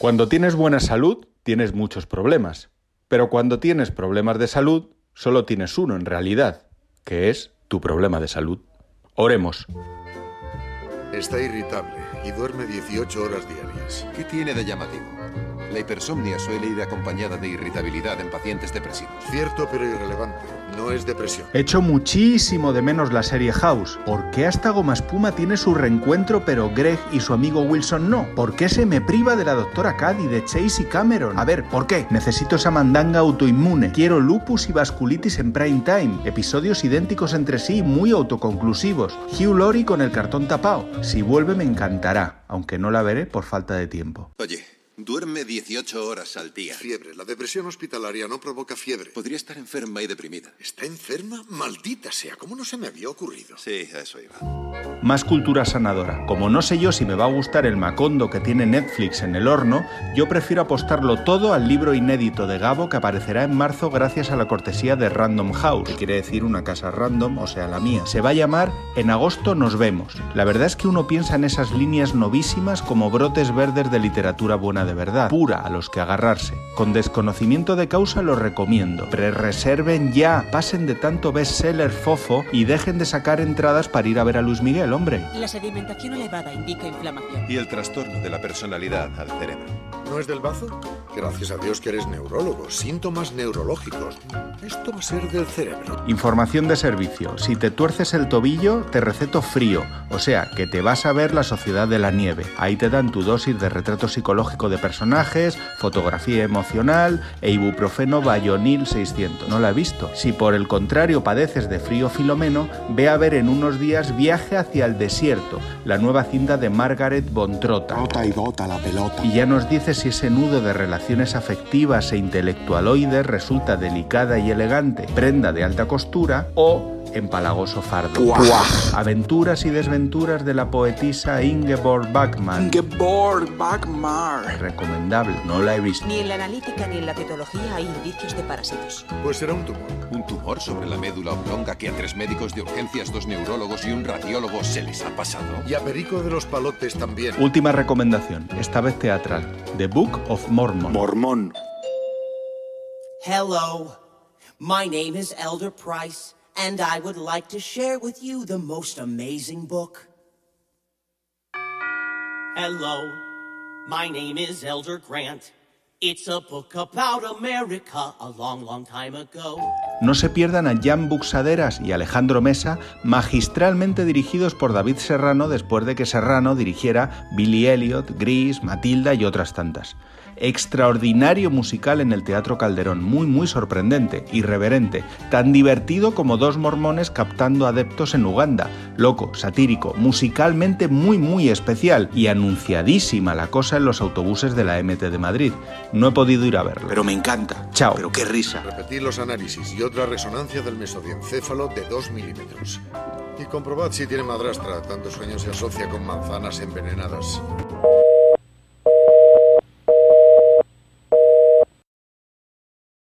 Cuando tienes buena salud, tienes muchos problemas. Pero cuando tienes problemas de salud, solo tienes uno en realidad, que es tu problema de salud. Oremos. Está irritable y duerme 18 horas diarias. ¿Qué tiene de llamativo? La hipersomnia suele ir acompañada de irritabilidad en pacientes depresivos. Cierto, pero irrelevante. No es depresión. Echo muchísimo de menos la serie House. ¿Por qué hasta Goma Espuma tiene su reencuentro pero Greg y su amigo Wilson no? ¿Por qué se me priva de la doctora Caddy, de Chase y Cameron? A ver, ¿por qué? Necesito esa mandanga autoinmune. Quiero lupus y vasculitis en prime time. Episodios idénticos entre sí, muy autoconclusivos. Hugh Laurie con el cartón tapado. Si vuelve me encantará, aunque no la veré por falta de tiempo. Oye, duerme 18 horas al día. Fiebre. La depresión hospitalaria no provoca fiebre. Podría estar enferma y deprimida. ¿Está enferma? Maldita sea. ¿Cómo no se me había ocurrido? Sí, a eso iba. Más cultura sanadora. Como no sé yo si me va a gustar el macondo que tiene Netflix en el horno, yo prefiero apostarlo todo al libro inédito de Gabo que aparecerá en marzo gracias a la cortesía de Random House, que quiere decir una casa random, o sea, la mía. Se va a llamar En agosto nos vemos. La verdad es que uno piensa en esas líneas novísimas como brotes verdes de literatura buena de verdad, pura a los que agarrarse. Con desconocimiento de causa lo recomiendo. Pre-reserven ya, pasen de tanto bestseller fofo y dejen de sacar entradas para ir a ver a Luis Miguel, hombre. La sedimentación elevada indica inflamación. Y el trastorno de la personalidad al cerebro. ¿No es del bazo? Gracias a Dios que eres neurólogo. Síntomas neurológicos. Esto va a ser del cerebro. Información de servicio. Si te tuerces el tobillo, te receto frío. O sea, que te vas a ver la Sociedad de la Nieve. Ahí te dan tu dosis de retrato psicológico de personajes, fotografía emocional e ibuprofeno Bayonil 600. No la he visto. Si por el contrario padeces de frío filomeno, ve a ver en unos días Viaje hacia el desierto, la nueva cinta de Margaret von Trotta. Bota y bota la pelota. Y ya nos dice si ese nudo de relaciones afectivas e intelectualoides resulta delicada y elegante, prenda de alta costura o empalagoso fardo. Guau. Aventuras y desventuras de la poetisa Ingeborg Bachmann. Ingeborg Bagmar. Recomendable, no la he visto. Ni en la analítica ni en la cetología hay indicios de parásitos. Pues será un tumor. Un tumor sobre la médula oblonga que a tres médicos de urgencias, dos neurólogos y un radiólogo se les ha pasado. Y a Perico de los Palotes también. Última recomendación, esta vez teatral. The Book of Mormon. Mormón. Hello, my name is Elder Price, and I would like to share with you the most amazing book. Hello, my name is Elder Grant. No se pierdan a Jan Buxaderas y Alejandro Mesa, magistralmente dirigidos por David Serrano después de que Serrano dirigiera Billy Elliot, Gris, Matilda y otras tantas. Extraordinario musical en el Teatro Calderón, muy muy sorprendente, irreverente, tan divertido como dos mormones captando adeptos en Uganda, loco, satírico, musicalmente muy muy especial y anunciadísima la cosa en los autobuses de la MT de Madrid. No he podido ir a verlo. Pero me encanta. Chao. Pero qué risa. Repetid los análisis y otra resonancia del mesodiencéfalo de 2 milímetros. Y comprobad si tiene madrastra. Tanto sueño se asocia con manzanas envenenadas.